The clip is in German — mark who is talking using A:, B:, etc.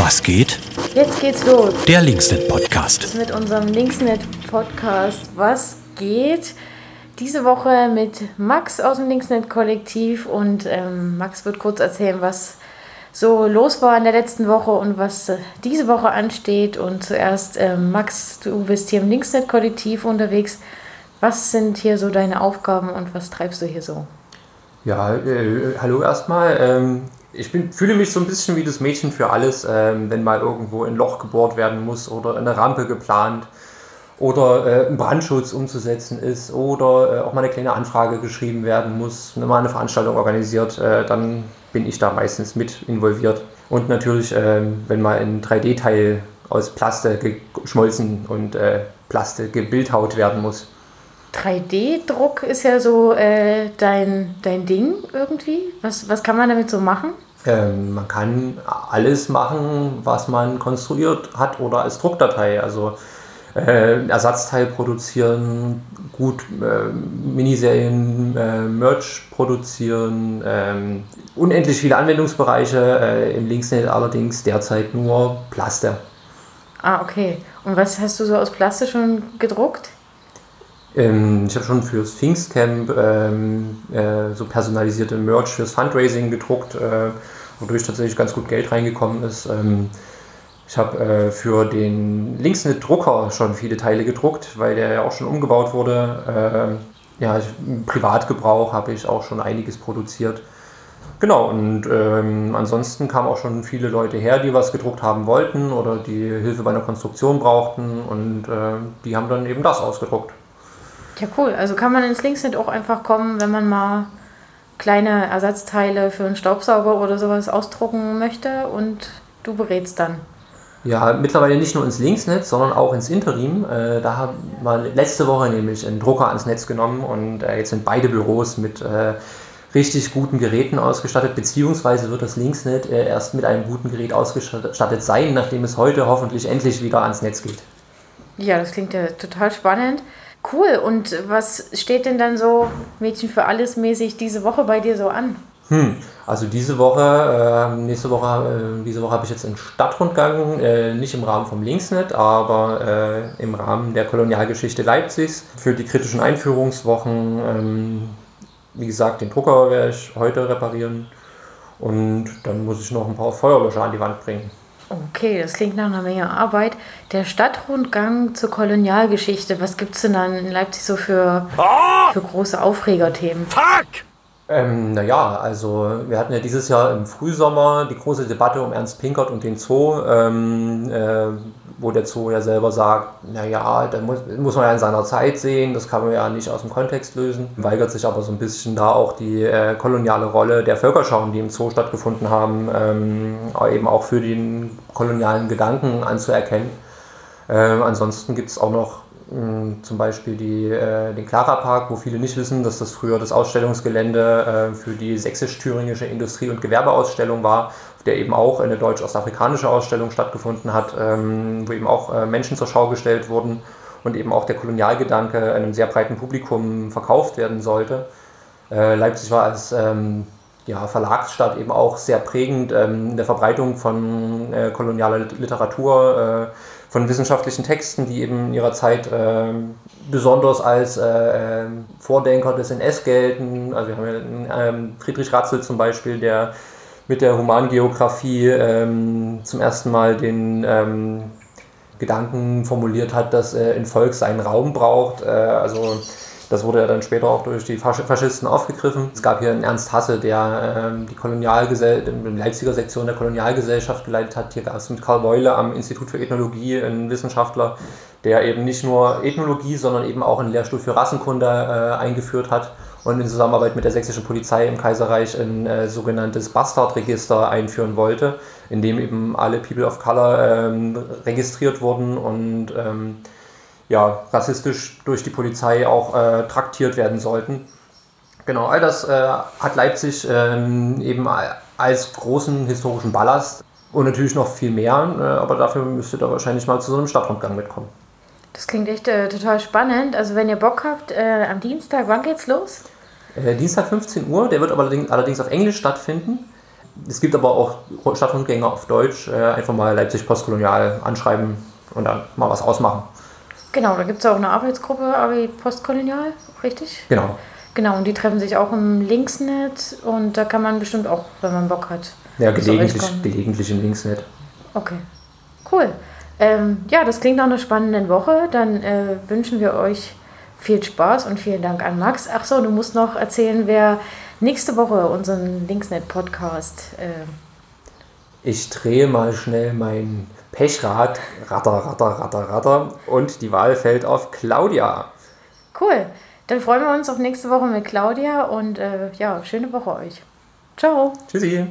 A: Was geht?
B: Jetzt geht's los.
A: Der Linksnet Podcast.
B: Mit unserem Linksnet Podcast Was geht? Diese Woche mit Max aus dem Linksnet Kollektiv und ähm, Max wird kurz erzählen, was so los war in der letzten Woche und was äh, diese Woche ansteht. Und zuerst, ähm, Max, du bist hier im Linksnet Kollektiv unterwegs. Was sind hier so deine Aufgaben und was treibst du hier so?
C: Ja, äh, hallo erstmal. Ähm, ich bin, fühle mich so ein bisschen wie das Mädchen für alles, ähm, wenn mal irgendwo ein Loch gebohrt werden muss oder eine Rampe geplant oder äh, ein Brandschutz umzusetzen ist oder äh, auch mal eine kleine Anfrage geschrieben werden muss, wenn mal eine Veranstaltung organisiert, äh, dann bin ich da meistens mit involviert. Und natürlich, ähm, wenn mal ein 3D-Teil aus Plaste geschmolzen und äh, Plaste gebildhaut werden muss.
B: 3D-Druck ist ja so äh, dein, dein Ding irgendwie. Was, was kann man damit so machen?
C: Ähm, man kann alles machen, was man konstruiert hat oder als Druckdatei. Also äh, Ersatzteil produzieren, gut äh, Miniserien, äh, Merch produzieren, ähm, unendlich viele Anwendungsbereiche. Äh, Im Linksnet allerdings derzeit nur Plaste.
B: Ah, okay. Und was hast du so aus Plaste schon gedruckt?
C: Ähm, ich habe schon fürs Pfingstcamp ähm, äh, so personalisierte Merch fürs Fundraising gedruckt, äh, wodurch tatsächlich ganz gut Geld reingekommen ist. Ähm, ich habe äh, für den Linksnet-Drucker schon viele Teile gedruckt, weil der ja auch schon umgebaut wurde. Ähm, ja, im Privatgebrauch habe ich auch schon einiges produziert. Genau, und ähm, ansonsten kamen auch schon viele Leute her, die was gedruckt haben wollten oder die Hilfe bei einer Konstruktion brauchten und äh, die haben dann eben das ausgedruckt.
B: Ja, cool. Also kann man ins Linksnet auch einfach kommen, wenn man mal kleine Ersatzteile für einen Staubsauger oder sowas ausdrucken möchte und du berätst dann.
C: Ja, mittlerweile nicht nur ins Linksnetz, sondern auch ins Interim. Äh, da haben wir letzte Woche nämlich einen Drucker ans Netz genommen und äh, jetzt sind beide Büros mit äh, richtig guten Geräten ausgestattet, beziehungsweise wird das Linksnet äh, erst mit einem guten Gerät ausgestattet sein, nachdem es heute hoffentlich endlich wieder ans Netz geht.
B: Ja, das klingt ja total spannend. Cool. Und was steht denn dann so Mädchen für alles mäßig diese Woche bei dir so an?
C: Hm, also diese Woche, äh, nächste Woche, äh, diese Woche habe ich jetzt einen Stadtrundgang, äh, nicht im Rahmen vom Linksnet, aber äh, im Rahmen der Kolonialgeschichte Leipzigs für die kritischen Einführungswochen. Ähm, wie gesagt, den Drucker werde ich heute reparieren und dann muss ich noch ein paar Feuerlöscher an die Wand bringen.
B: Okay, das klingt nach einer Menge Arbeit. Der Stadtrundgang zur Kolonialgeschichte, was gibt es denn dann in Leipzig so für, oh! für große Aufregerthemen?
C: Fuck! Ähm, naja, also wir hatten ja dieses Jahr im Frühsommer die große Debatte um Ernst Pinkert und den Zoo, ähm, äh, wo der Zoo ja selber sagt, naja, da muss, muss man ja in seiner Zeit sehen, das kann man ja nicht aus dem Kontext lösen. Weigert sich aber so ein bisschen da auch die äh, koloniale Rolle der Völkerschauen, die im Zoo stattgefunden haben, ähm, eben auch für den kolonialen Gedanken anzuerkennen. Ähm, ansonsten gibt es auch noch zum Beispiel die, äh, den Clara Park, wo viele nicht wissen, dass das früher das Ausstellungsgelände äh, für die sächsisch-thüringische Industrie- und Gewerbeausstellung war, auf der eben auch eine deutsch-ostafrikanische Ausstellung stattgefunden hat, ähm, wo eben auch äh, Menschen zur Schau gestellt wurden und eben auch der Kolonialgedanke einem sehr breiten Publikum verkauft werden sollte. Äh, Leipzig war als ähm, ja, Verlagsstadt eben auch sehr prägend ähm, in der Verbreitung von äh, kolonialer Literatur äh, von wissenschaftlichen Texten, die eben in ihrer Zeit äh, besonders als äh, ähm, Vordenker des NS gelten. Also wir haben ja ähm, Friedrich Ratzel zum Beispiel, der mit der Humangeografie ähm, zum ersten Mal den ähm, Gedanken formuliert hat, dass äh, ein Volk seinen Raum braucht. Äh, also das wurde ja dann später auch durch die Faschisten aufgegriffen. Es gab hier einen Ernst Hasse, der ähm, die Kolonialgesellschaft, Leipziger Sektion der Kolonialgesellschaft geleitet hat. Hier gab es mit Karl Beule am Institut für Ethnologie einen Wissenschaftler, der eben nicht nur Ethnologie, sondern eben auch einen Lehrstuhl für Rassenkunde äh, eingeführt hat und in Zusammenarbeit mit der sächsischen Polizei im Kaiserreich ein äh, sogenanntes Bastardregister einführen wollte, in dem eben alle People of Color ähm, registriert wurden und ähm, ja, rassistisch durch die Polizei auch äh, traktiert werden sollten. Genau, all das äh, hat Leipzig ähm, eben als großen historischen Ballast und natürlich noch viel mehr, äh, aber dafür müsstet ihr wahrscheinlich mal zu so einem Stadtrundgang mitkommen.
B: Das klingt echt äh, total spannend. Also wenn ihr Bock habt, äh, am Dienstag, wann geht's los?
C: Äh, Dienstag 15 Uhr, der wird aber allerdings, allerdings auf Englisch stattfinden es gibt aber auch Stadtrundgänge auf Deutsch. Einfach mal Leipzig Postkolonial anschreiben und dann mal was ausmachen.
B: Genau, da gibt es auch eine Arbeitsgruppe, AB Postkolonial, richtig?
C: Genau.
B: Genau, und die treffen sich auch im Linksnet und da kann man bestimmt auch, wenn man Bock hat.
C: Ja, gelegentlich, gelegentlich im Linksnet.
B: Okay, cool. Ähm, ja, das klingt nach einer spannenden Woche. Dann äh, wünschen wir euch viel Spaß und vielen Dank an Max. Ach so, du musst noch erzählen, wer nächste Woche unseren Linksnet-Podcast. Äh
C: ich drehe mal schnell mein Pechrad, ratter, ratter, ratter, ratter und die Wahl fällt auf Claudia.
B: Cool. Dann freuen wir uns auf nächste Woche mit Claudia und äh, ja, schöne Woche euch. Ciao.
C: Tschüssi.